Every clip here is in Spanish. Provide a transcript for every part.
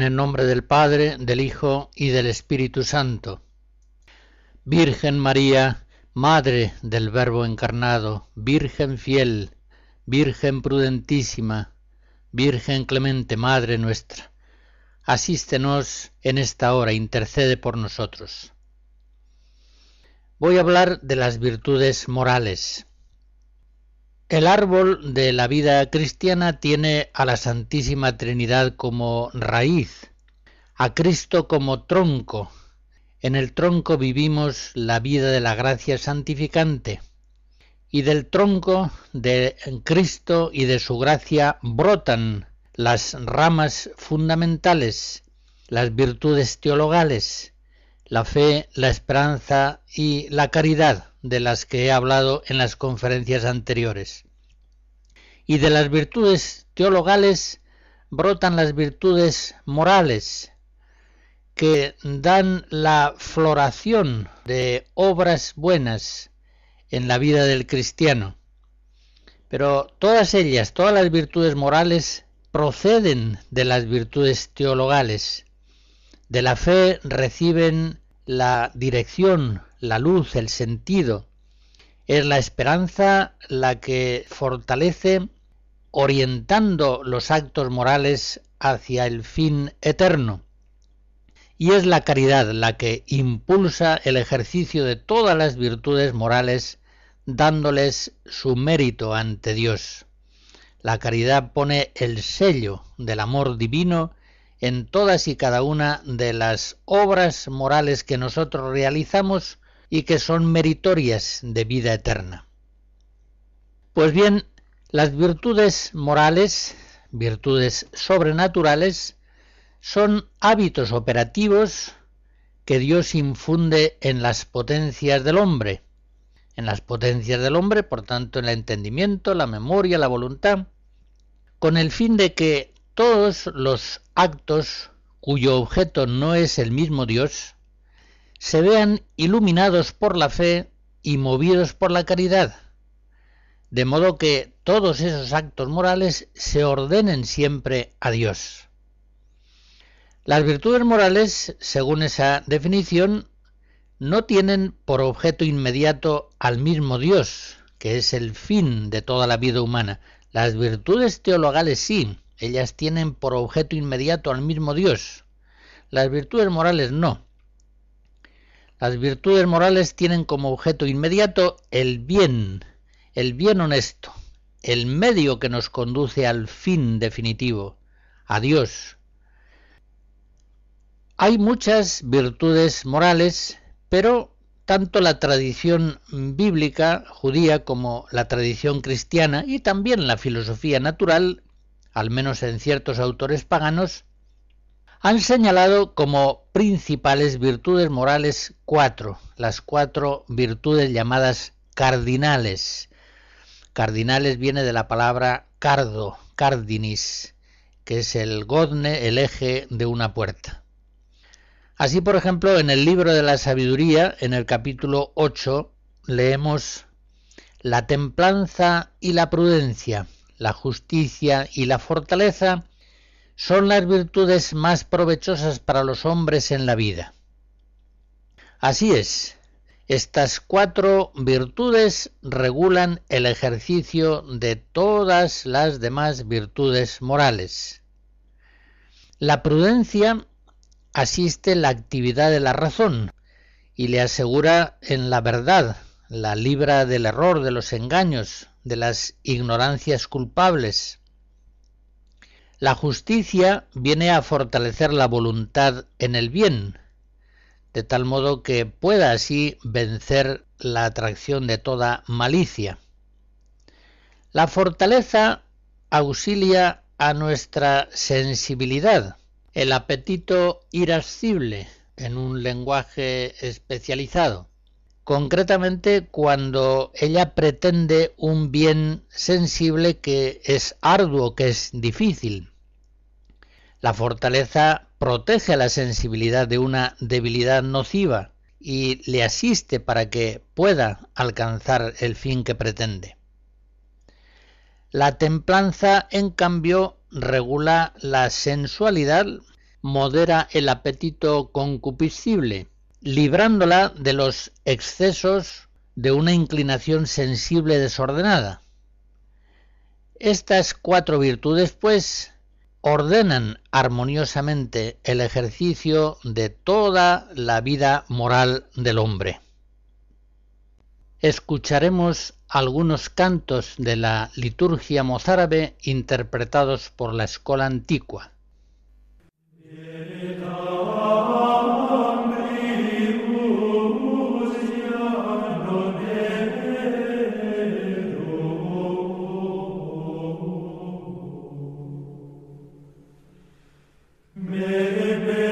En el nombre del Padre, del Hijo y del Espíritu Santo. Virgen María, Madre del Verbo encarnado, Virgen fiel, Virgen prudentísima, Virgen clemente, Madre nuestra, asístenos en esta hora, intercede por nosotros. Voy a hablar de las virtudes morales. El árbol de la vida cristiana tiene a la Santísima Trinidad como raíz, a Cristo como tronco. En el tronco vivimos la vida de la gracia santificante, y del tronco de Cristo y de su gracia brotan las ramas fundamentales, las virtudes teologales, la fe, la esperanza y la caridad de las que he hablado en las conferencias anteriores. Y de las virtudes teologales brotan las virtudes morales, que dan la floración de obras buenas en la vida del cristiano. Pero todas ellas, todas las virtudes morales, proceden de las virtudes teologales. De la fe reciben la dirección, la luz, el sentido. Es la esperanza la que fortalece orientando los actos morales hacia el fin eterno. Y es la caridad la que impulsa el ejercicio de todas las virtudes morales dándoles su mérito ante Dios. La caridad pone el sello del amor divino en todas y cada una de las obras morales que nosotros realizamos y que son meritorias de vida eterna. Pues bien, las virtudes morales, virtudes sobrenaturales, son hábitos operativos que Dios infunde en las potencias del hombre, en las potencias del hombre, por tanto en el entendimiento, la memoria, la voluntad, con el fin de que todos los actos cuyo objeto no es el mismo Dios, se vean iluminados por la fe y movidos por la caridad, de modo que todos esos actos morales se ordenen siempre a Dios. Las virtudes morales, según esa definición, no tienen por objeto inmediato al mismo Dios, que es el fin de toda la vida humana. Las virtudes teologales sí, ellas tienen por objeto inmediato al mismo Dios. Las virtudes morales no. Las virtudes morales tienen como objeto inmediato el bien, el bien honesto, el medio que nos conduce al fin definitivo, a Dios. Hay muchas virtudes morales, pero tanto la tradición bíblica judía como la tradición cristiana y también la filosofía natural, al menos en ciertos autores paganos, han señalado como principales virtudes morales cuatro, las cuatro virtudes llamadas cardinales. Cardinales viene de la palabra cardo, cardinis, que es el godne, el eje de una puerta. Así, por ejemplo, en el libro de la sabiduría, en el capítulo 8, leemos la templanza y la prudencia, la justicia y la fortaleza son las virtudes más provechosas para los hombres en la vida. Así es, estas cuatro virtudes regulan el ejercicio de todas las demás virtudes morales. La prudencia asiste la actividad de la razón y le asegura en la verdad, la libra del error, de los engaños, de las ignorancias culpables. La justicia viene a fortalecer la voluntad en el bien, de tal modo que pueda así vencer la atracción de toda malicia. La fortaleza auxilia a nuestra sensibilidad, el apetito irascible en un lenguaje especializado, concretamente cuando ella pretende un bien sensible que es arduo, que es difícil. La fortaleza protege a la sensibilidad de una debilidad nociva y le asiste para que pueda alcanzar el fin que pretende. La templanza, en cambio, regula la sensualidad, modera el apetito concupiscible, librándola de los excesos de una inclinación sensible desordenada. Estas cuatro virtudes, pues, ordenan armoniosamente el ejercicio de toda la vida moral del hombre. Escucharemos algunos cantos de la liturgia mozárabe interpretados por la escuela antigua. Amen.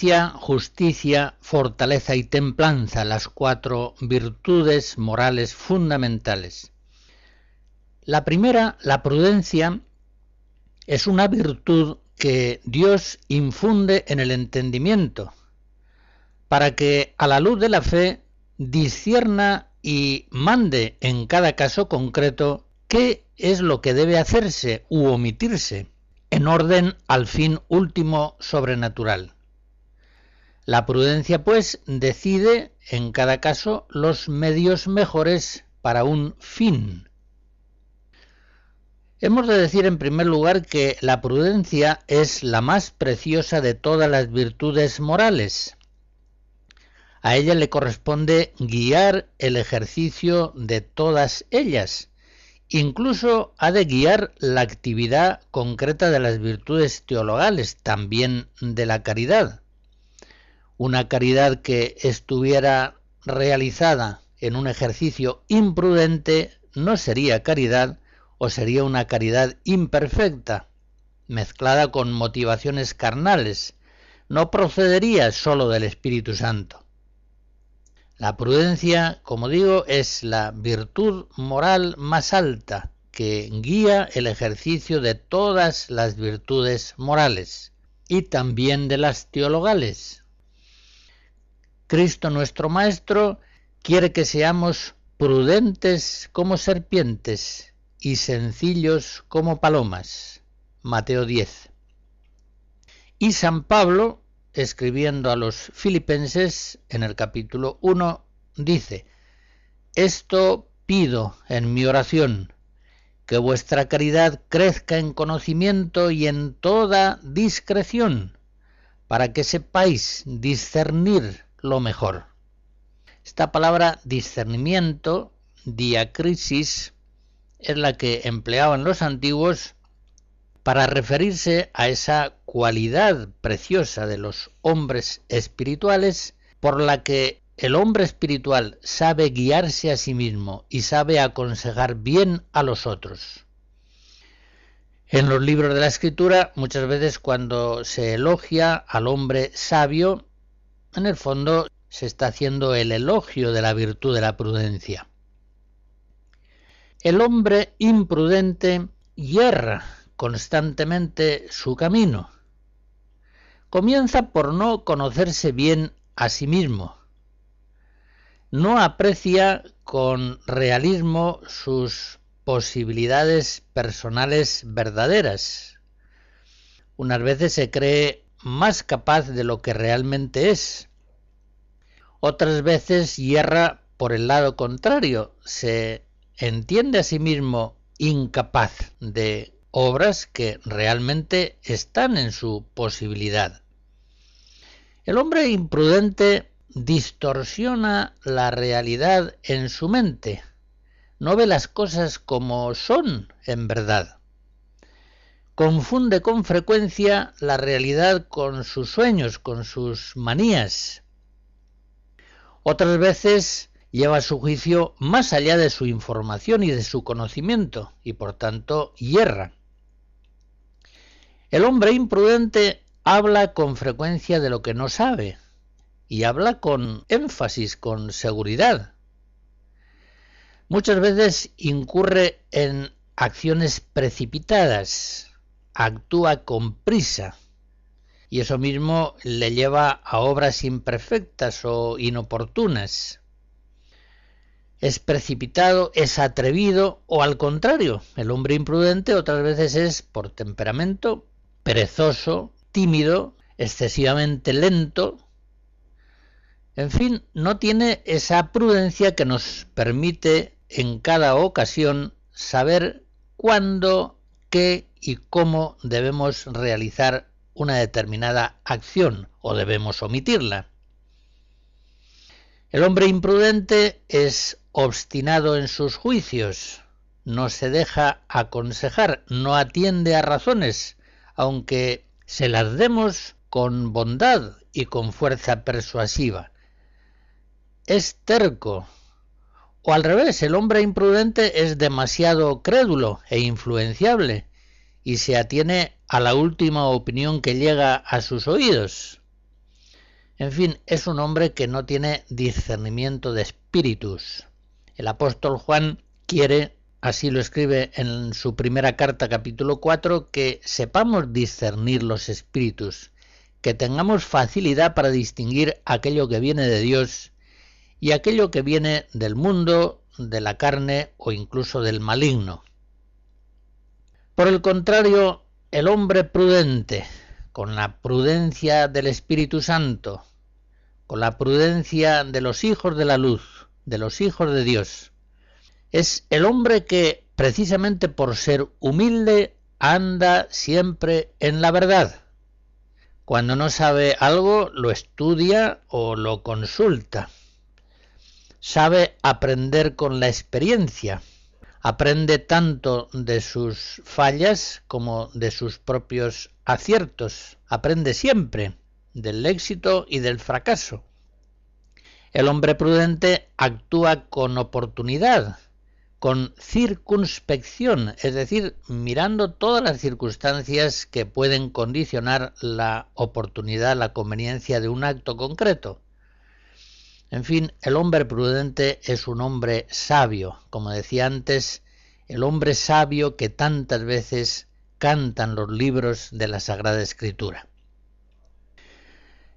Justicia, fortaleza y templanza, las cuatro virtudes morales fundamentales. La primera, la prudencia, es una virtud que Dios infunde en el entendimiento, para que a la luz de la fe discierna y mande en cada caso concreto qué es lo que debe hacerse u omitirse en orden al fin último sobrenatural. La prudencia, pues, decide en cada caso los medios mejores para un fin. Hemos de decir en primer lugar que la prudencia es la más preciosa de todas las virtudes morales. A ella le corresponde guiar el ejercicio de todas ellas. Incluso ha de guiar la actividad concreta de las virtudes teologales, también de la caridad una caridad que estuviera realizada en un ejercicio imprudente no sería caridad o sería una caridad imperfecta, mezclada con motivaciones carnales, no procedería sólo del Espíritu Santo. La prudencia, como digo, es la virtud moral más alta que guía el ejercicio de todas las virtudes morales y también de las teologales, Cristo nuestro Maestro quiere que seamos prudentes como serpientes y sencillos como palomas. Mateo 10. Y San Pablo, escribiendo a los filipenses en el capítulo 1, dice, Esto pido en mi oración, que vuestra caridad crezca en conocimiento y en toda discreción, para que sepáis discernir lo mejor. Esta palabra discernimiento, diacrisis, es la que empleaban los antiguos para referirse a esa cualidad preciosa de los hombres espirituales por la que el hombre espiritual sabe guiarse a sí mismo y sabe aconsejar bien a los otros. En los libros de la escritura, muchas veces cuando se elogia al hombre sabio, en el fondo se está haciendo el elogio de la virtud de la prudencia. El hombre imprudente hierra constantemente su camino. Comienza por no conocerse bien a sí mismo. No aprecia con realismo sus posibilidades personales verdaderas. Unas veces se cree más capaz de lo que realmente es. Otras veces hierra por el lado contrario, se entiende a sí mismo incapaz de obras que realmente están en su posibilidad. El hombre imprudente distorsiona la realidad en su mente, no ve las cosas como son en verdad. Confunde con frecuencia la realidad con sus sueños, con sus manías. Otras veces lleva su juicio más allá de su información y de su conocimiento, y por tanto hierra. El hombre imprudente habla con frecuencia de lo que no sabe, y habla con énfasis, con seguridad, Muchas veces incurre en acciones precipitadas, actúa con prisa y eso mismo le lleva a obras imperfectas o inoportunas. Es precipitado, es atrevido o al contrario, el hombre imprudente otras veces es por temperamento perezoso, tímido, excesivamente lento, en fin, no tiene esa prudencia que nos permite en cada ocasión saber cuándo, qué y cómo debemos realizar una determinada acción o debemos omitirla. El hombre imprudente es obstinado en sus juicios, no se deja aconsejar, no atiende a razones, aunque se las demos con bondad y con fuerza persuasiva. Es terco, o al revés, el hombre imprudente es demasiado crédulo e influenciable y se atiene a la última opinión que llega a sus oídos. En fin, es un hombre que no tiene discernimiento de espíritus. El apóstol Juan quiere, así lo escribe en su primera carta capítulo 4, que sepamos discernir los espíritus, que tengamos facilidad para distinguir aquello que viene de Dios y aquello que viene del mundo, de la carne o incluso del maligno. Por el contrario, el hombre prudente, con la prudencia del Espíritu Santo, con la prudencia de los hijos de la luz, de los hijos de Dios, es el hombre que, precisamente por ser humilde, anda siempre en la verdad. Cuando no sabe algo, lo estudia o lo consulta sabe aprender con la experiencia. Aprende tanto de sus fallas como de sus propios aciertos. Aprende siempre del éxito y del fracaso. El hombre prudente actúa con oportunidad, con circunspección, es decir, mirando todas las circunstancias que pueden condicionar la oportunidad, la conveniencia de un acto concreto. En fin, el hombre prudente es un hombre sabio, como decía antes, el hombre sabio que tantas veces cantan los libros de la Sagrada Escritura.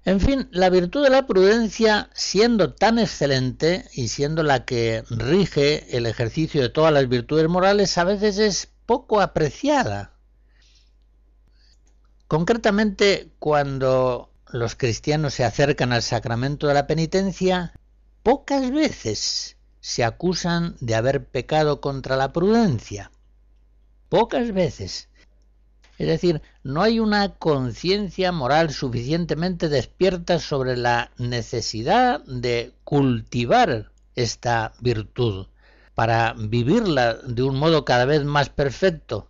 En fin, la virtud de la prudencia, siendo tan excelente y siendo la que rige el ejercicio de todas las virtudes morales, a veces es poco apreciada. Concretamente, cuando los cristianos se acercan al sacramento de la penitencia, pocas veces se acusan de haber pecado contra la prudencia. Pocas veces. Es decir, no hay una conciencia moral suficientemente despierta sobre la necesidad de cultivar esta virtud para vivirla de un modo cada vez más perfecto,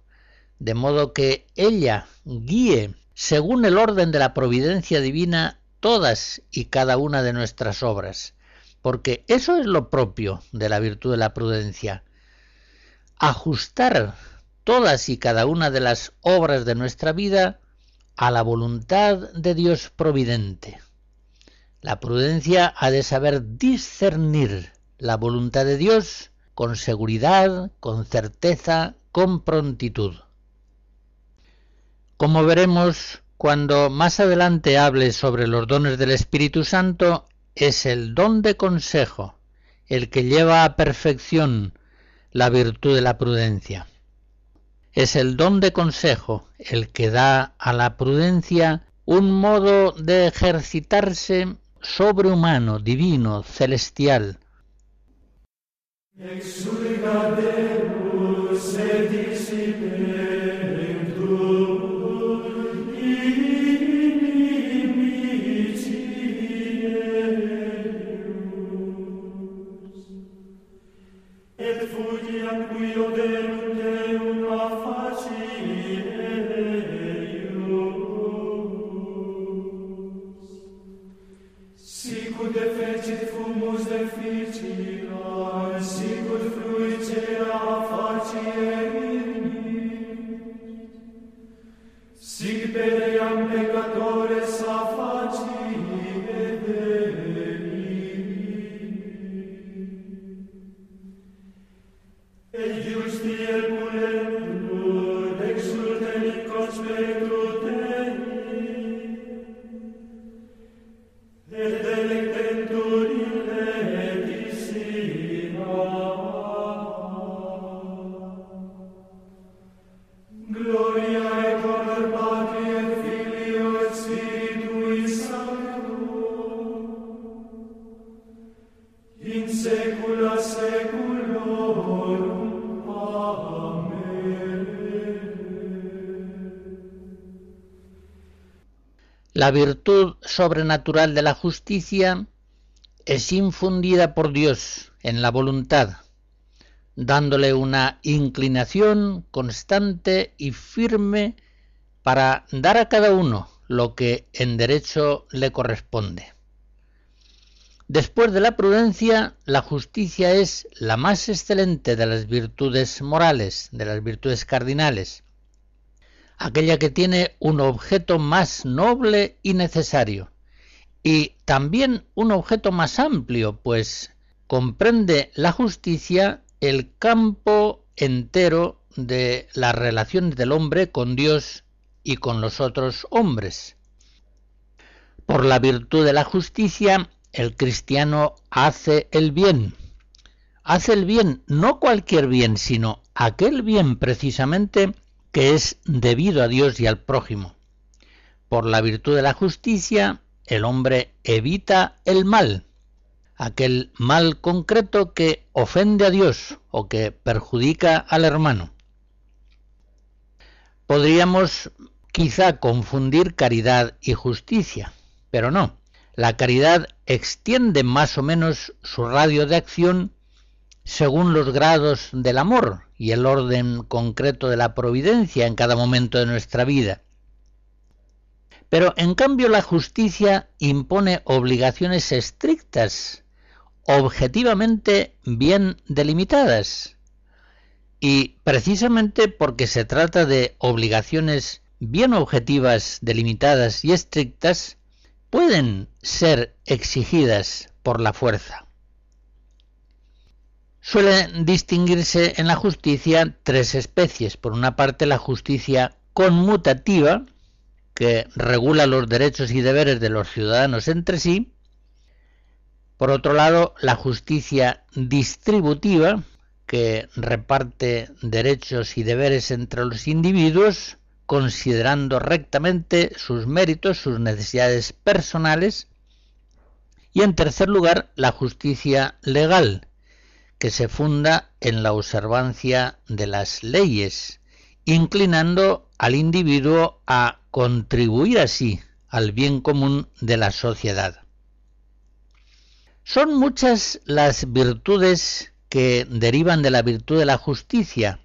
de modo que ella guíe según el orden de la providencia divina, todas y cada una de nuestras obras, porque eso es lo propio de la virtud de la prudencia. Ajustar todas y cada una de las obras de nuestra vida a la voluntad de Dios providente. La prudencia ha de saber discernir la voluntad de Dios con seguridad, con certeza, con prontitud. Como veremos cuando más adelante hable sobre los dones del Espíritu Santo, es el don de consejo el que lleva a perfección la virtud de la prudencia. Es el don de consejo el que da a la prudencia un modo de ejercitarse sobrehumano, divino, celestial. Virtud sobrenatural de la justicia es infundida por Dios en la voluntad, dándole una inclinación constante y firme para dar a cada uno lo que en derecho le corresponde. Después de la prudencia, la justicia es la más excelente de las virtudes morales, de las virtudes cardinales, aquella que tiene un objeto más noble y necesario, y también un objeto más amplio, pues comprende la justicia el campo entero de las relaciones del hombre con Dios y con los otros hombres. Por la virtud de la justicia, el cristiano hace el bien. Hace el bien, no cualquier bien, sino aquel bien precisamente que es debido a Dios y al prójimo. Por la virtud de la justicia, el hombre evita el mal, aquel mal concreto que ofende a Dios o que perjudica al hermano. Podríamos quizá confundir caridad y justicia, pero no. La caridad extiende más o menos su radio de acción según los grados del amor y el orden concreto de la providencia en cada momento de nuestra vida. Pero en cambio la justicia impone obligaciones estrictas, objetivamente bien delimitadas. Y precisamente porque se trata de obligaciones bien objetivas, delimitadas y estrictas, pueden ser exigidas por la fuerza. Suelen distinguirse en la justicia tres especies. Por una parte, la justicia conmutativa, que regula los derechos y deberes de los ciudadanos entre sí. Por otro lado, la justicia distributiva, que reparte derechos y deberes entre los individuos, considerando rectamente sus méritos, sus necesidades personales. Y en tercer lugar, la justicia legal, que se funda en la observancia de las leyes, inclinando al individuo a contribuir así al bien común de la sociedad. Son muchas las virtudes que derivan de la virtud de la justicia,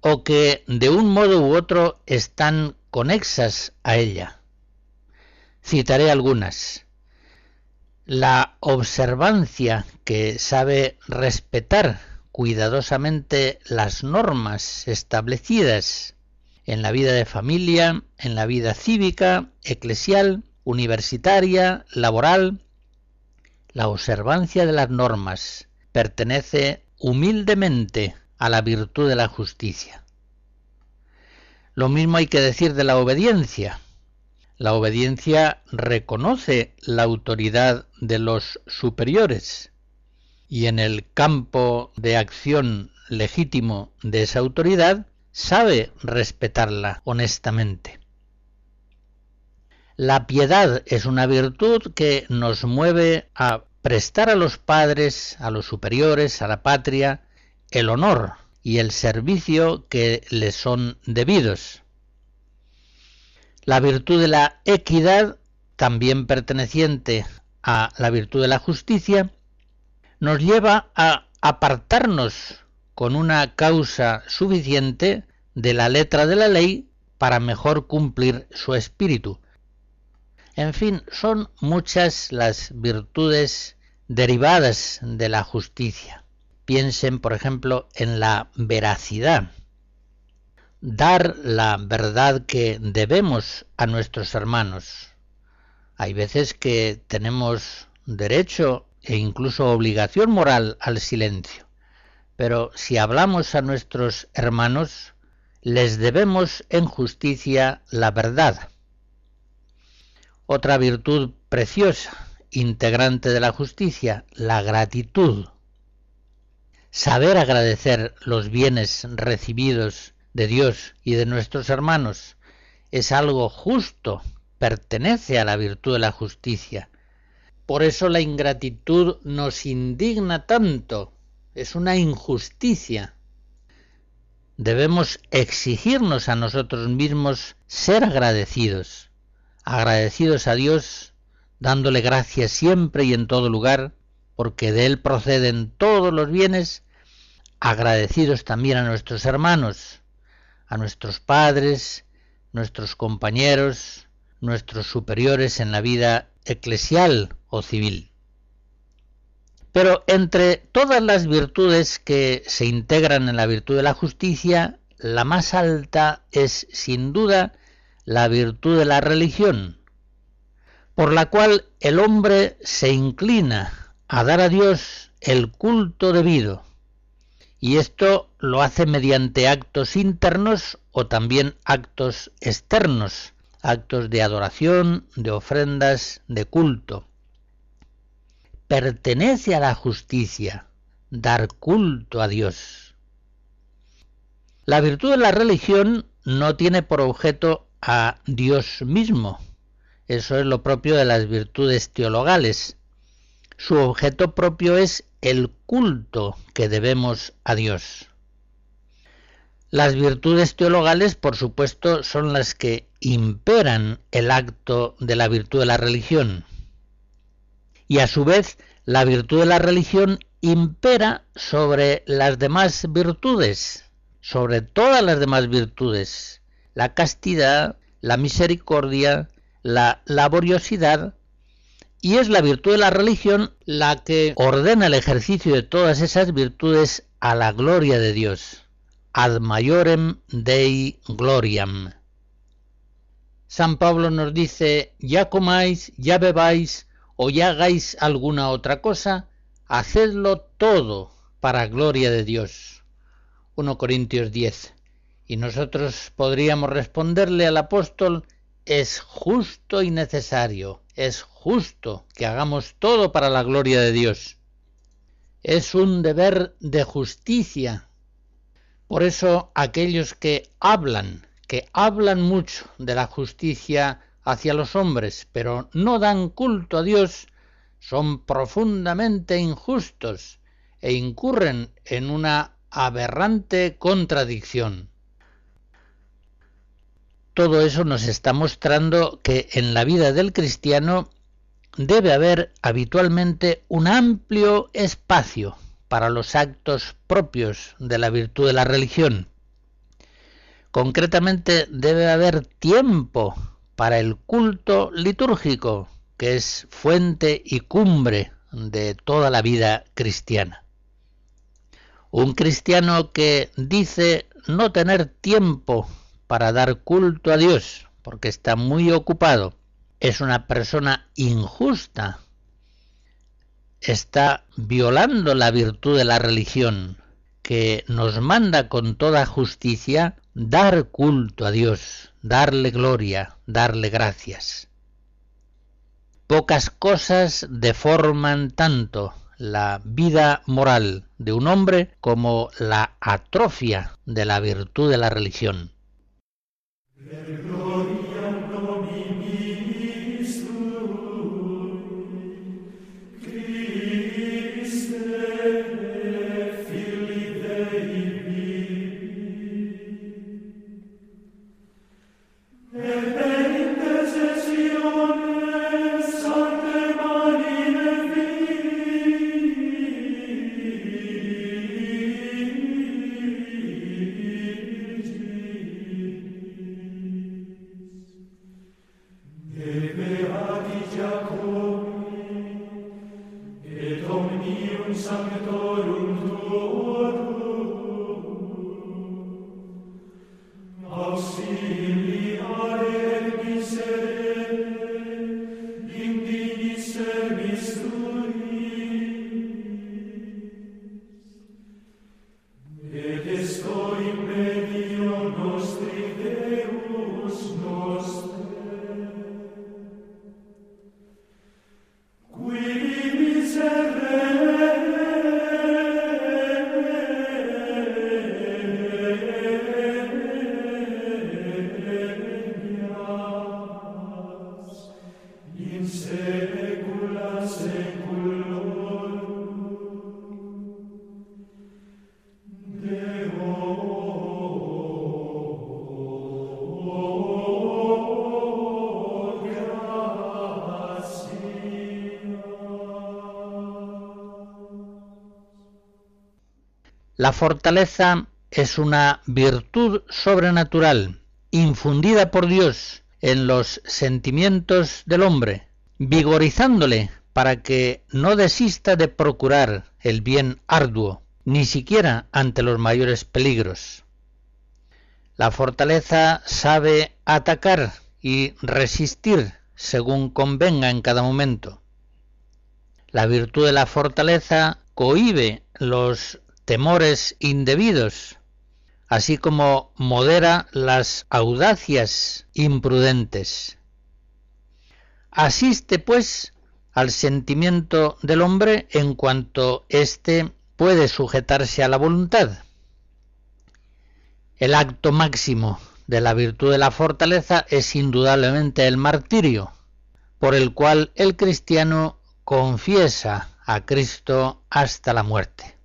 o que de un modo u otro están conexas a ella. Citaré algunas. La observancia que sabe respetar cuidadosamente las normas establecidas en la vida de familia, en la vida cívica, eclesial, universitaria, laboral. La observancia de las normas pertenece humildemente a la virtud de la justicia. Lo mismo hay que decir de la obediencia. La obediencia reconoce la autoridad de los superiores y en el campo de acción legítimo de esa autoridad sabe respetarla honestamente. La piedad es una virtud que nos mueve a prestar a los padres, a los superiores, a la patria, el honor y el servicio que les son debidos. La virtud de la equidad, también perteneciente a la virtud de la justicia, nos lleva a apartarnos con una causa suficiente de la letra de la ley para mejor cumplir su espíritu. En fin, son muchas las virtudes derivadas de la justicia. Piensen, por ejemplo, en la veracidad. Dar la verdad que debemos a nuestros hermanos. Hay veces que tenemos derecho e incluso obligación moral al silencio. Pero si hablamos a nuestros hermanos, les debemos en justicia la verdad. Otra virtud preciosa, integrante de la justicia, la gratitud. Saber agradecer los bienes recibidos de Dios y de nuestros hermanos es algo justo, pertenece a la virtud de la justicia, por eso la ingratitud nos indigna tanto, es una injusticia. Debemos exigirnos a nosotros mismos ser agradecidos, agradecidos a Dios, dándole gracias siempre y en todo lugar, porque de Él proceden todos los bienes, agradecidos también a nuestros hermanos, a nuestros padres, nuestros compañeros, nuestros superiores en la vida eclesial o civil. Pero entre todas las virtudes que se integran en la virtud de la justicia, la más alta es sin duda la virtud de la religión, por la cual el hombre se inclina a dar a Dios el culto debido, y esto lo hace mediante actos internos o también actos externos, actos de adoración, de ofrendas, de culto. Pertenece a la justicia dar culto a Dios. La virtud de la religión no tiene por objeto a Dios mismo. Eso es lo propio de las virtudes teologales. Su objeto propio es el culto que debemos a Dios. Las virtudes teologales, por supuesto, son las que imperan el acto de la virtud de la religión. Y a su vez, la virtud de la religión impera sobre las demás virtudes, sobre todas las demás virtudes, la castidad, la misericordia, la laboriosidad, y es la virtud de la religión la que ordena el ejercicio de todas esas virtudes a la gloria de Dios ad maiorem Dei gloriam. San Pablo nos dice, ya comáis, ya bebáis o ya hagáis alguna otra cosa, hacedlo todo para gloria de Dios. 1 Corintios 10. Y nosotros podríamos responderle al apóstol, es justo y necesario, es justo que hagamos todo para la gloria de Dios. Es un deber de justicia por eso aquellos que hablan, que hablan mucho de la justicia hacia los hombres, pero no dan culto a Dios, son profundamente injustos e incurren en una aberrante contradicción. Todo eso nos está mostrando que en la vida del cristiano debe haber habitualmente un amplio espacio para los actos propios de la virtud de la religión. Concretamente debe haber tiempo para el culto litúrgico, que es fuente y cumbre de toda la vida cristiana. Un cristiano que dice no tener tiempo para dar culto a Dios porque está muy ocupado es una persona injusta, está violando la virtud de la religión que nos manda con toda justicia dar culto a Dios, darle gloria, darle gracias. Pocas cosas deforman tanto la vida moral de un hombre como la atrofia de la virtud de la religión. La fortaleza es una virtud sobrenatural, infundida por Dios en los sentimientos del hombre, vigorizándole para que no desista de procurar el bien arduo, ni siquiera ante los mayores peligros. La fortaleza sabe atacar y resistir según convenga en cada momento. La virtud de la fortaleza cohibe los temores indebidos, así como modera las audacias imprudentes. Asiste, pues, al sentimiento del hombre en cuanto éste puede sujetarse a la voluntad. El acto máximo de la virtud de la fortaleza es indudablemente el martirio, por el cual el cristiano confiesa a Cristo hasta la muerte.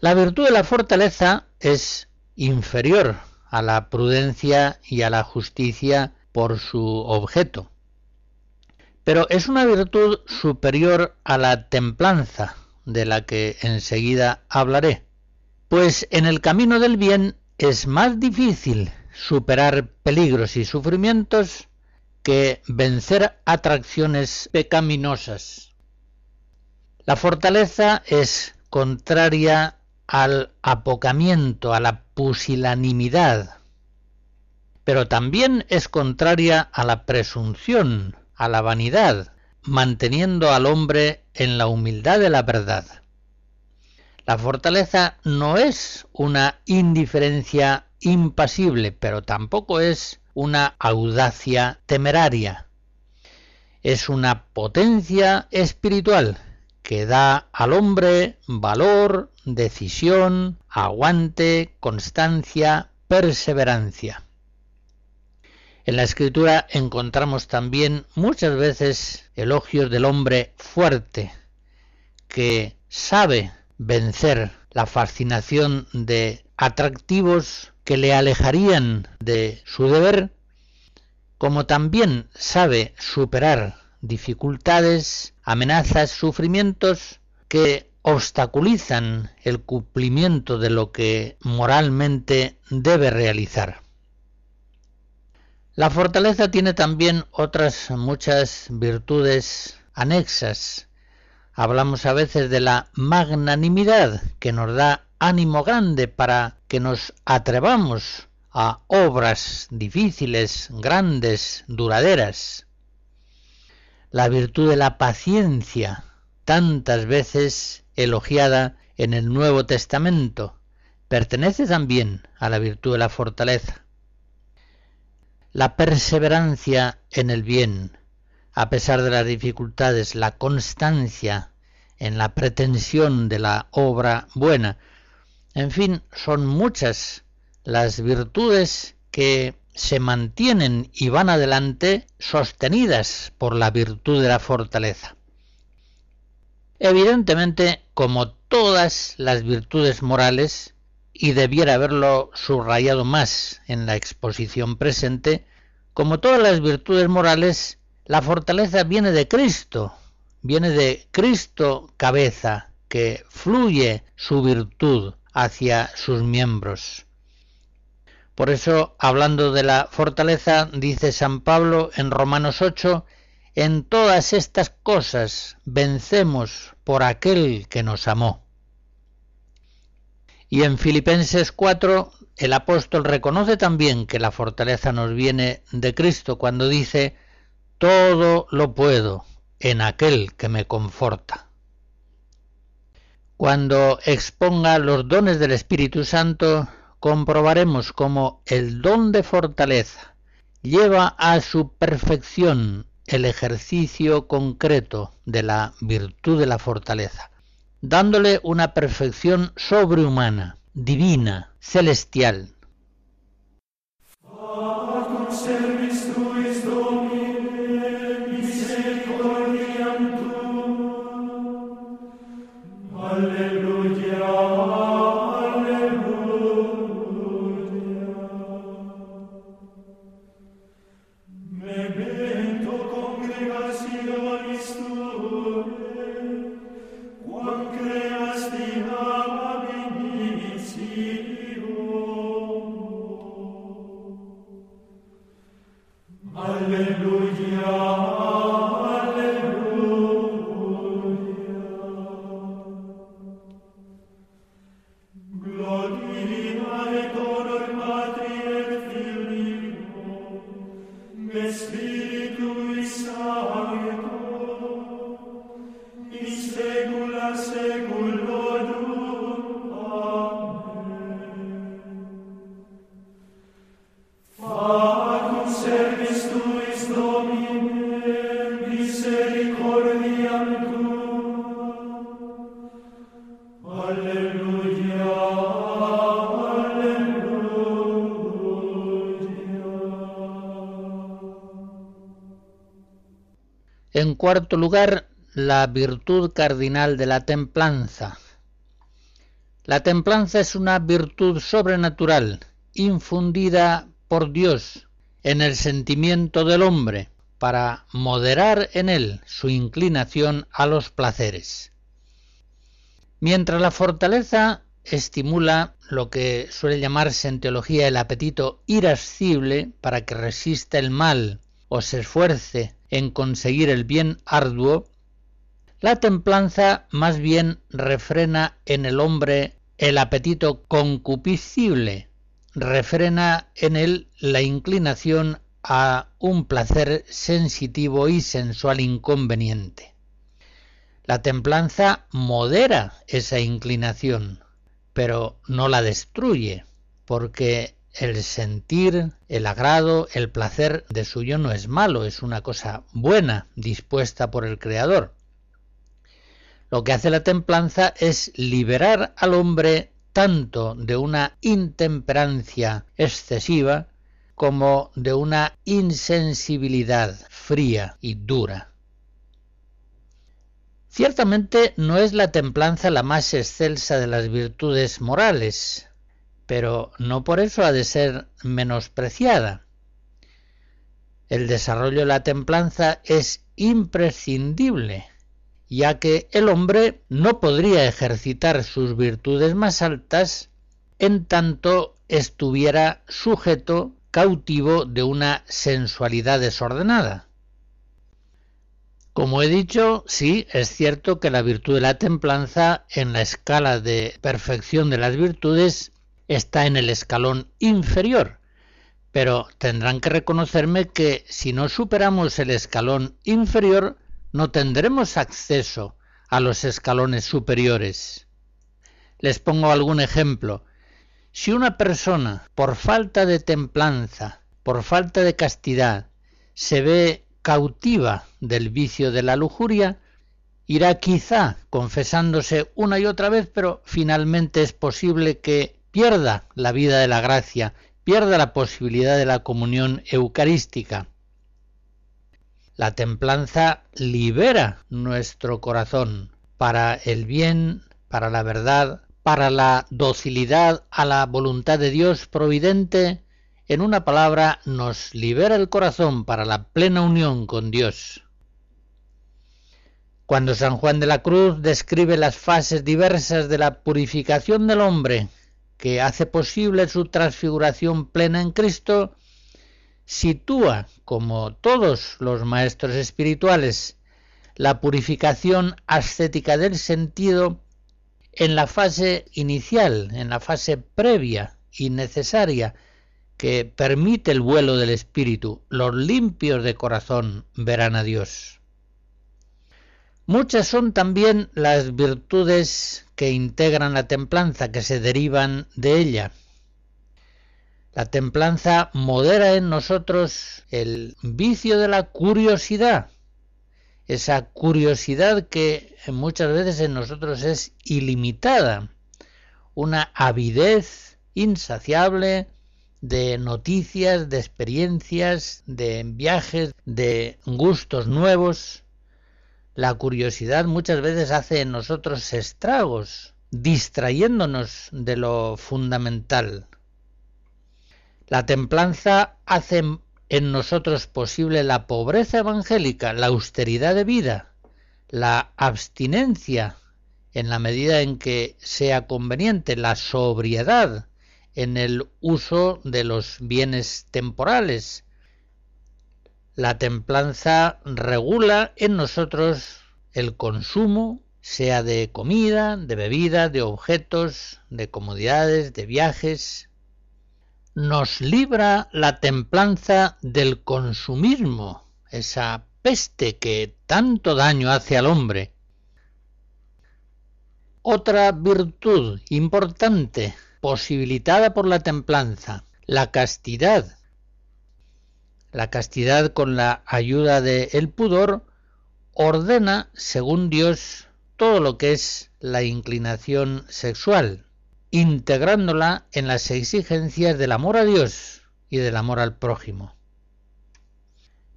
La virtud de la fortaleza es inferior a la prudencia y a la justicia por su objeto. Pero es una virtud superior a la templanza, de la que enseguida hablaré, pues en el camino del bien es más difícil superar peligros y sufrimientos que vencer atracciones pecaminosas. La fortaleza es contraria al apocamiento, a la pusilanimidad, pero también es contraria a la presunción, a la vanidad, manteniendo al hombre en la humildad de la verdad. La fortaleza no es una indiferencia impasible, pero tampoco es una audacia temeraria. Es una potencia espiritual que da al hombre valor, decisión, aguante, constancia, perseverancia. En la escritura encontramos también muchas veces elogios del hombre fuerte, que sabe vencer la fascinación de atractivos que le alejarían de su deber, como también sabe superar dificultades, amenazas, sufrimientos que obstaculizan el cumplimiento de lo que moralmente debe realizar. La fortaleza tiene también otras muchas virtudes anexas. Hablamos a veces de la magnanimidad que nos da ánimo grande para que nos atrevamos a obras difíciles, grandes, duraderas. La virtud de la paciencia, tantas veces elogiada en el Nuevo Testamento, pertenece también a la virtud de la fortaleza. La perseverancia en el bien, a pesar de las dificultades, la constancia en la pretensión de la obra buena. En fin, son muchas las virtudes que se mantienen y van adelante sostenidas por la virtud de la fortaleza. Evidentemente, como todas las virtudes morales, y debiera haberlo subrayado más en la exposición presente, como todas las virtudes morales, la fortaleza viene de Cristo, viene de Cristo cabeza, que fluye su virtud hacia sus miembros. Por eso, hablando de la fortaleza, dice San Pablo en Romanos 8, en todas estas cosas vencemos por aquel que nos amó. Y en Filipenses 4 el apóstol reconoce también que la fortaleza nos viene de Cristo cuando dice, todo lo puedo en aquel que me conforta. Cuando exponga los dones del Espíritu Santo, comprobaremos cómo el don de fortaleza lleva a su perfección el ejercicio concreto de la virtud de la fortaleza dándole una perfección sobrehumana, divina, celestial. Cuarto lugar, la virtud cardinal de la templanza. La templanza es una virtud sobrenatural, infundida por Dios en el sentimiento del hombre, para moderar en él su inclinación a los placeres. Mientras la fortaleza estimula lo que suele llamarse en teología el apetito irascible para que resista el mal o se esfuerce en conseguir el bien arduo, la templanza más bien refrena en el hombre el apetito concupiscible, refrena en él la inclinación a un placer sensitivo y sensual inconveniente. La templanza modera esa inclinación, pero no la destruye, porque el sentir, el agrado, el placer de suyo no es malo, es una cosa buena dispuesta por el Creador. Lo que hace la templanza es liberar al hombre tanto de una intemperancia excesiva como de una insensibilidad fría y dura. Ciertamente no es la templanza la más excelsa de las virtudes morales, pero no por eso ha de ser menospreciada. El desarrollo de la templanza es imprescindible, ya que el hombre no podría ejercitar sus virtudes más altas en tanto estuviera sujeto cautivo de una sensualidad desordenada. Como he dicho, sí, es cierto que la virtud de la templanza en la escala de perfección de las virtudes está en el escalón inferior, pero tendrán que reconocerme que si no superamos el escalón inferior, no tendremos acceso a los escalones superiores. Les pongo algún ejemplo. Si una persona, por falta de templanza, por falta de castidad, se ve cautiva del vicio de la lujuria, irá quizá confesándose una y otra vez, pero finalmente es posible que pierda la vida de la gracia, pierda la posibilidad de la comunión eucarística. La templanza libera nuestro corazón para el bien, para la verdad, para la docilidad a la voluntad de Dios providente en una palabra, nos libera el corazón para la plena unión con Dios. Cuando San Juan de la Cruz describe las fases diversas de la purificación del hombre, que hace posible su transfiguración plena en Cristo, sitúa, como todos los maestros espirituales, la purificación ascética del sentido en la fase inicial, en la fase previa y necesaria que permite el vuelo del espíritu, los limpios de corazón verán a Dios. Muchas son también las virtudes que integran la templanza, que se derivan de ella. La templanza modera en nosotros el vicio de la curiosidad, esa curiosidad que muchas veces en nosotros es ilimitada, una avidez insaciable de noticias, de experiencias, de viajes, de gustos nuevos. La curiosidad muchas veces hace en nosotros estragos, distrayéndonos de lo fundamental. La templanza hace en nosotros posible la pobreza evangélica, la austeridad de vida, la abstinencia en la medida en que sea conveniente, la sobriedad, en el uso de los bienes temporales. La templanza regula en nosotros el consumo, sea de comida, de bebida, de objetos, de comodidades, de viajes. Nos libra la templanza del consumismo, esa peste que tanto daño hace al hombre. Otra virtud importante posibilitada por la templanza, la castidad. La castidad con la ayuda del el pudor ordena, según Dios, todo lo que es la inclinación sexual, integrándola en las exigencias del amor a Dios y del amor al prójimo.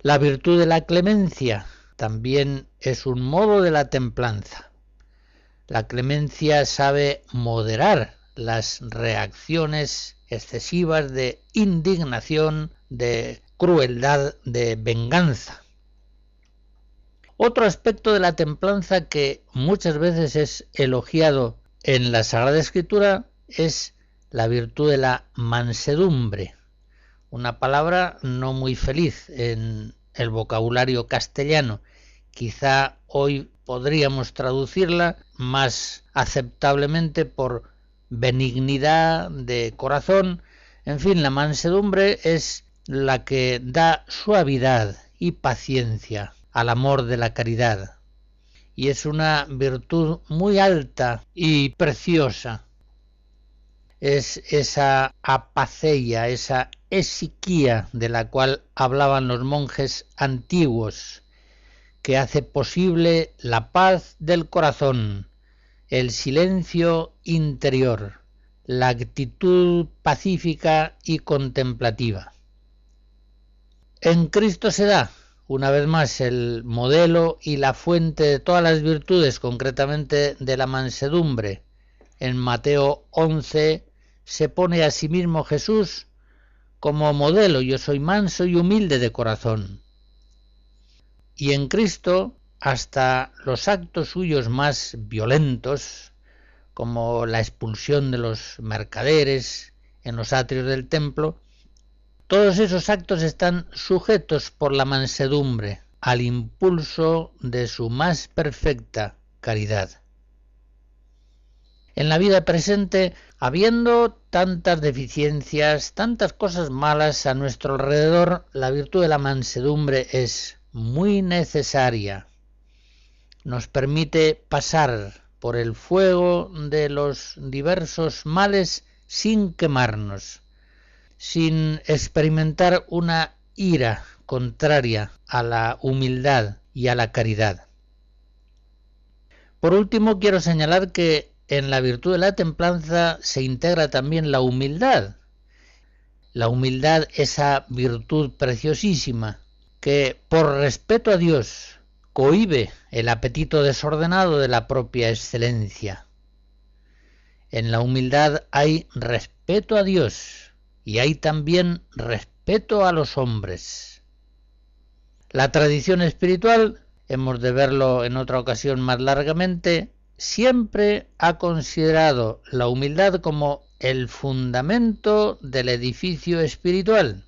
La virtud de la clemencia también es un modo de la templanza. La clemencia sabe moderar las reacciones excesivas de indignación, de crueldad, de venganza. Otro aspecto de la templanza que muchas veces es elogiado en la Sagrada Escritura es la virtud de la mansedumbre, una palabra no muy feliz en el vocabulario castellano. Quizá hoy podríamos traducirla más aceptablemente por benignidad de corazón, en fin, la mansedumbre es la que da suavidad y paciencia al amor de la caridad. Y es una virtud muy alta y preciosa. Es esa apacella, esa esiquía de la cual hablaban los monjes antiguos, que hace posible la paz del corazón, el silencio interior, la actitud pacífica y contemplativa. En Cristo se da, una vez más, el modelo y la fuente de todas las virtudes, concretamente de la mansedumbre. En Mateo 11 se pone a sí mismo Jesús como modelo, yo soy manso y humilde de corazón. Y en Cristo hasta los actos suyos más violentos, como la expulsión de los mercaderes en los atrios del templo, Todos esos actos están sujetos por la mansedumbre al impulso de su más perfecta caridad. En la vida presente, habiendo tantas deficiencias, tantas cosas malas a nuestro alrededor, la virtud de la mansedumbre es muy necesaria. Nos permite pasar por el fuego de los diversos males sin quemarnos, sin experimentar una ira contraria a la humildad y a la caridad. Por último, quiero señalar que en la virtud de la templanza se integra también la humildad. La humildad, esa virtud preciosísima que por respeto a Dios cohibe el apetito desordenado de la propia excelencia. En la humildad hay respeto a Dios y hay también respeto a los hombres. La tradición espiritual, hemos de verlo en otra ocasión más largamente, siempre ha considerado la humildad como el fundamento del edificio espiritual.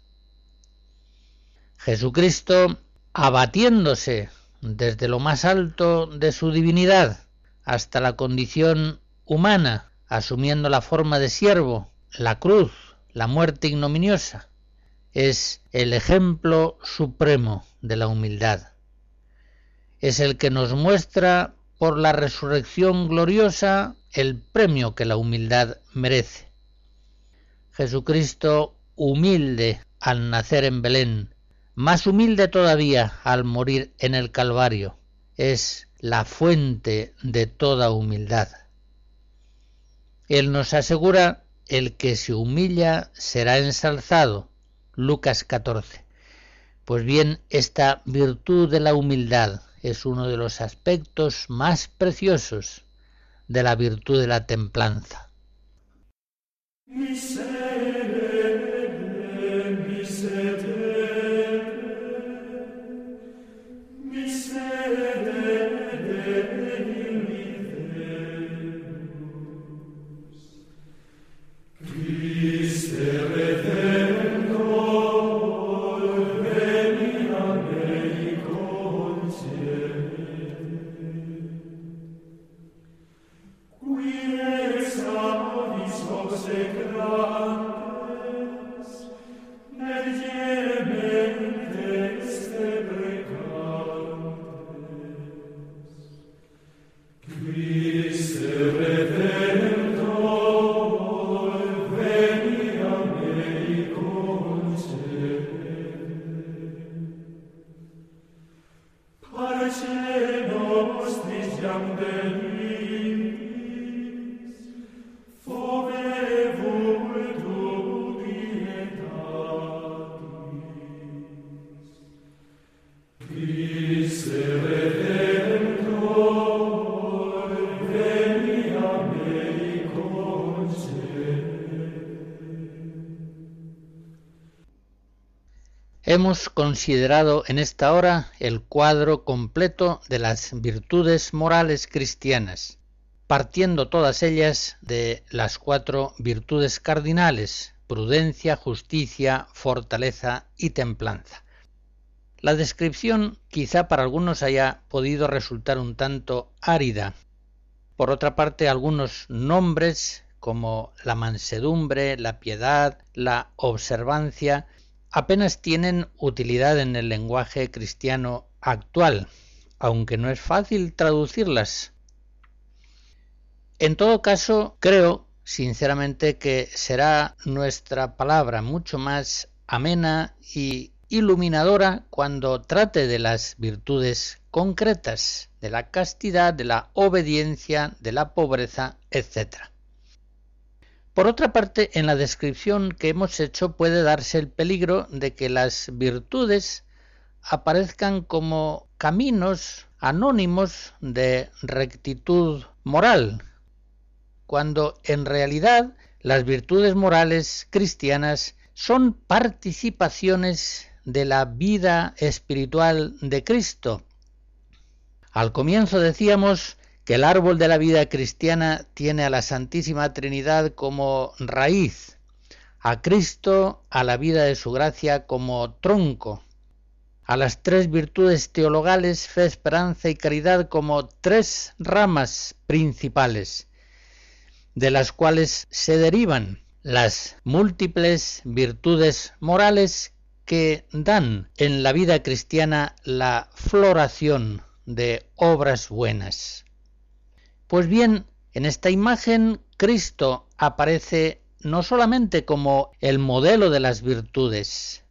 Jesucristo, abatiéndose desde lo más alto de su divinidad hasta la condición humana, asumiendo la forma de siervo, la cruz, la muerte ignominiosa, es el ejemplo supremo de la humildad. Es el que nos muestra por la resurrección gloriosa el premio que la humildad merece. Jesucristo humilde al nacer en Belén, más humilde todavía al morir en el Calvario, es la fuente de toda humildad. Él nos asegura, el que se humilla será ensalzado. Lucas 14. Pues bien, esta virtud de la humildad es uno de los aspectos más preciosos de la virtud de la templanza. Христос. Hemos considerado en esta hora el cuadro completo de las virtudes morales cristianas, partiendo todas ellas de las cuatro virtudes cardinales, prudencia, justicia, fortaleza y templanza. La descripción quizá para algunos haya podido resultar un tanto árida. Por otra parte, algunos nombres como la mansedumbre, la piedad, la observancia, apenas tienen utilidad en el lenguaje cristiano actual, aunque no es fácil traducirlas. En todo caso, creo sinceramente que será nuestra palabra mucho más amena y iluminadora cuando trate de las virtudes concretas, de la castidad, de la obediencia, de la pobreza, etc. Por otra parte, en la descripción que hemos hecho puede darse el peligro de que las virtudes aparezcan como caminos anónimos de rectitud moral, cuando en realidad las virtudes morales cristianas son participaciones de la vida espiritual de Cristo. Al comienzo decíamos que el árbol de la vida cristiana tiene a la Santísima Trinidad como raíz, a Cristo, a la vida de su gracia como tronco, a las tres virtudes teologales, fe, esperanza y caridad como tres ramas principales, de las cuales se derivan las múltiples virtudes morales que dan en la vida cristiana la floración de obras buenas. Pues bien, en esta imagen Cristo aparece no solamente como el modelo de las virtudes,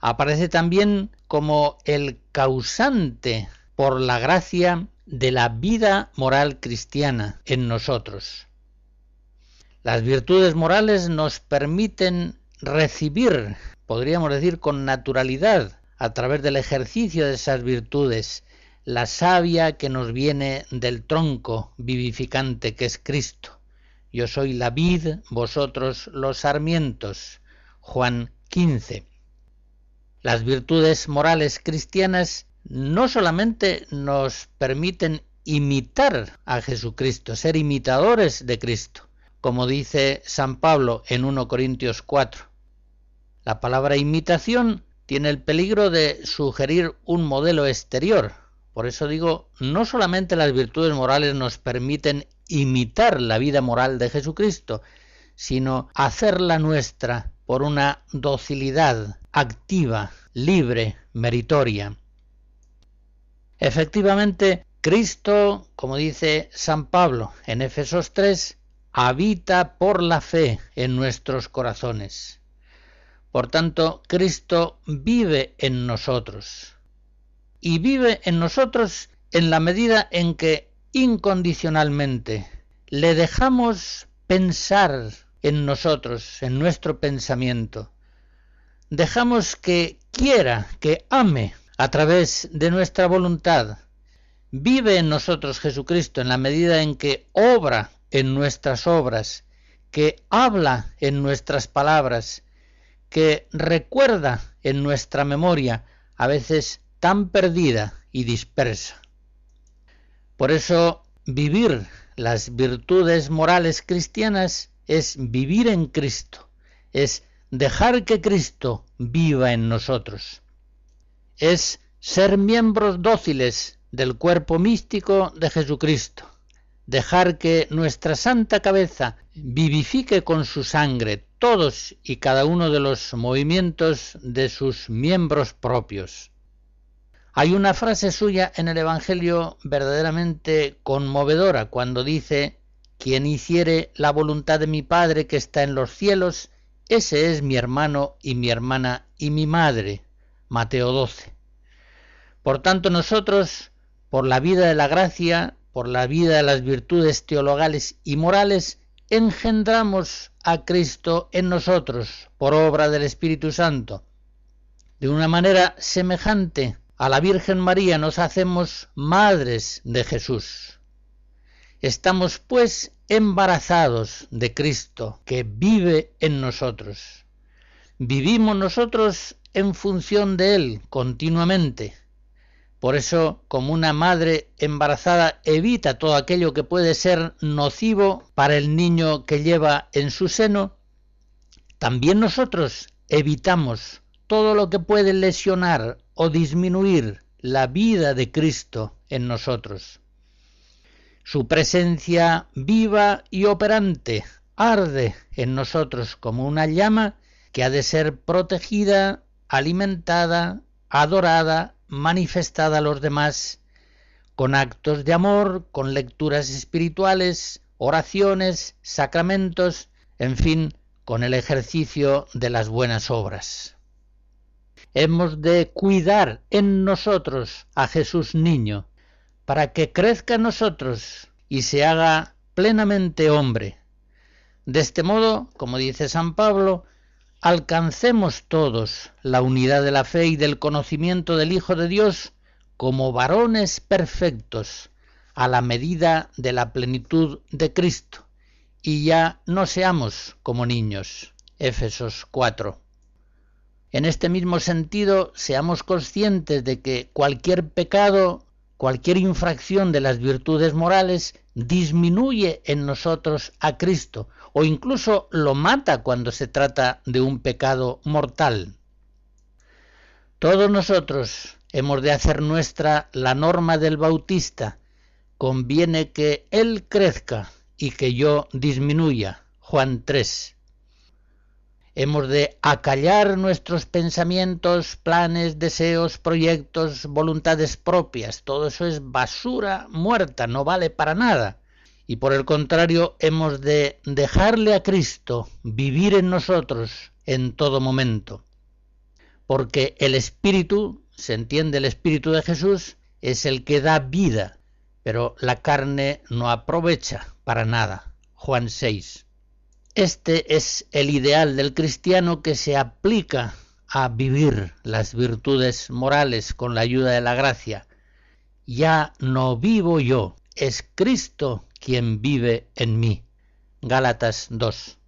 aparece también como el causante por la gracia de la vida moral cristiana en nosotros. Las virtudes morales nos permiten recibir, podríamos decir con naturalidad, a través del ejercicio de esas virtudes, la savia que nos viene del tronco vivificante que es Cristo. Yo soy la vid, vosotros los sarmientos. Juan 15. Las virtudes morales cristianas no solamente nos permiten imitar a Jesucristo, ser imitadores de Cristo, como dice San Pablo en 1 Corintios 4. La palabra imitación tiene el peligro de sugerir un modelo exterior. Por eso digo, no solamente las virtudes morales nos permiten imitar la vida moral de Jesucristo, sino hacerla nuestra por una docilidad activa, libre, meritoria. Efectivamente, Cristo, como dice San Pablo en Efesos 3, habita por la fe en nuestros corazones. Por tanto, Cristo vive en nosotros. Y vive en nosotros en la medida en que incondicionalmente le dejamos pensar en nosotros, en nuestro pensamiento. Dejamos que quiera, que ame a través de nuestra voluntad. Vive en nosotros Jesucristo en la medida en que obra en nuestras obras, que habla en nuestras palabras, que recuerda en nuestra memoria, a veces tan perdida y dispersa. Por eso vivir las virtudes morales cristianas es vivir en Cristo, es dejar que Cristo viva en nosotros, es ser miembros dóciles del cuerpo místico de Jesucristo, dejar que nuestra santa cabeza vivifique con su sangre todos y cada uno de los movimientos de sus miembros propios. Hay una frase suya en el Evangelio verdaderamente conmovedora cuando dice, quien hiciere la voluntad de mi Padre que está en los cielos, ese es mi hermano y mi hermana y mi madre. Mateo 12. Por tanto nosotros, por la vida de la gracia, por la vida de las virtudes teologales y morales, engendramos a Cristo en nosotros por obra del Espíritu Santo. De una manera semejante a la Virgen María nos hacemos madres de Jesús. Estamos pues embarazados de Cristo que vive en nosotros. Vivimos nosotros en función de Él continuamente por eso, como una madre embarazada evita todo aquello que puede ser nocivo para el niño que lleva en su seno, también nosotros evitamos todo lo que puede lesionar o disminuir la vida de Cristo en nosotros. Su presencia viva y operante arde en nosotros como una llama que ha de ser protegida, alimentada, adorada manifestada a los demás con actos de amor, con lecturas espirituales, oraciones, sacramentos, en fin, con el ejercicio de las buenas obras. Hemos de cuidar en nosotros a Jesús niño, para que crezca en nosotros y se haga plenamente hombre. De este modo, como dice San Pablo, alcancemos todos la unidad de la fe y del conocimiento del Hijo de Dios como varones perfectos a la medida de la plenitud de Cristo, y ya no seamos como niños. Éfesos 4. En este mismo sentido, seamos conscientes de que cualquier pecado cualquier infracción de las virtudes morales disminuye en nosotros a Cristo o incluso lo mata cuando se trata de un pecado mortal. Todos nosotros hemos de hacer nuestra la norma del Bautista. Conviene que Él crezca y que yo disminuya. Juan 3. Hemos de acallar nuestros pensamientos, planes, deseos, proyectos, voluntades propias. Todo eso es basura muerta, no vale para nada. Y por el contrario, hemos de dejarle a Cristo vivir en nosotros en todo momento. Porque el Espíritu, se entiende el Espíritu de Jesús, es el que da vida, pero la carne no aprovecha para nada. Juan 6. Este es el ideal del cristiano que se aplica a vivir las virtudes morales con la ayuda de la gracia. Ya no vivo yo, es Cristo quien vive en mí. Gálatas 2.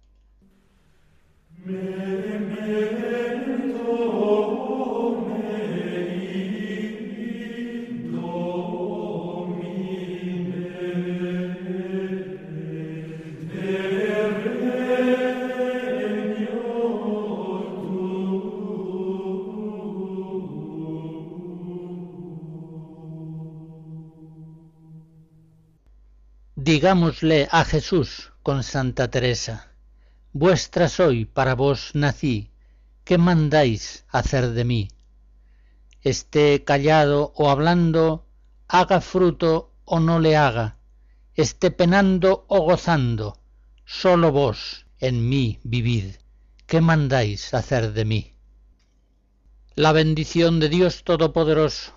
Digámosle a Jesús con Santa Teresa, vuestra soy, para vos nací, ¿qué mandáis hacer de mí? Esté callado o hablando, haga fruto o no le haga, esté penando o gozando, solo vos en mí vivid, ¿qué mandáis hacer de mí? La bendición de Dios Todopoderoso,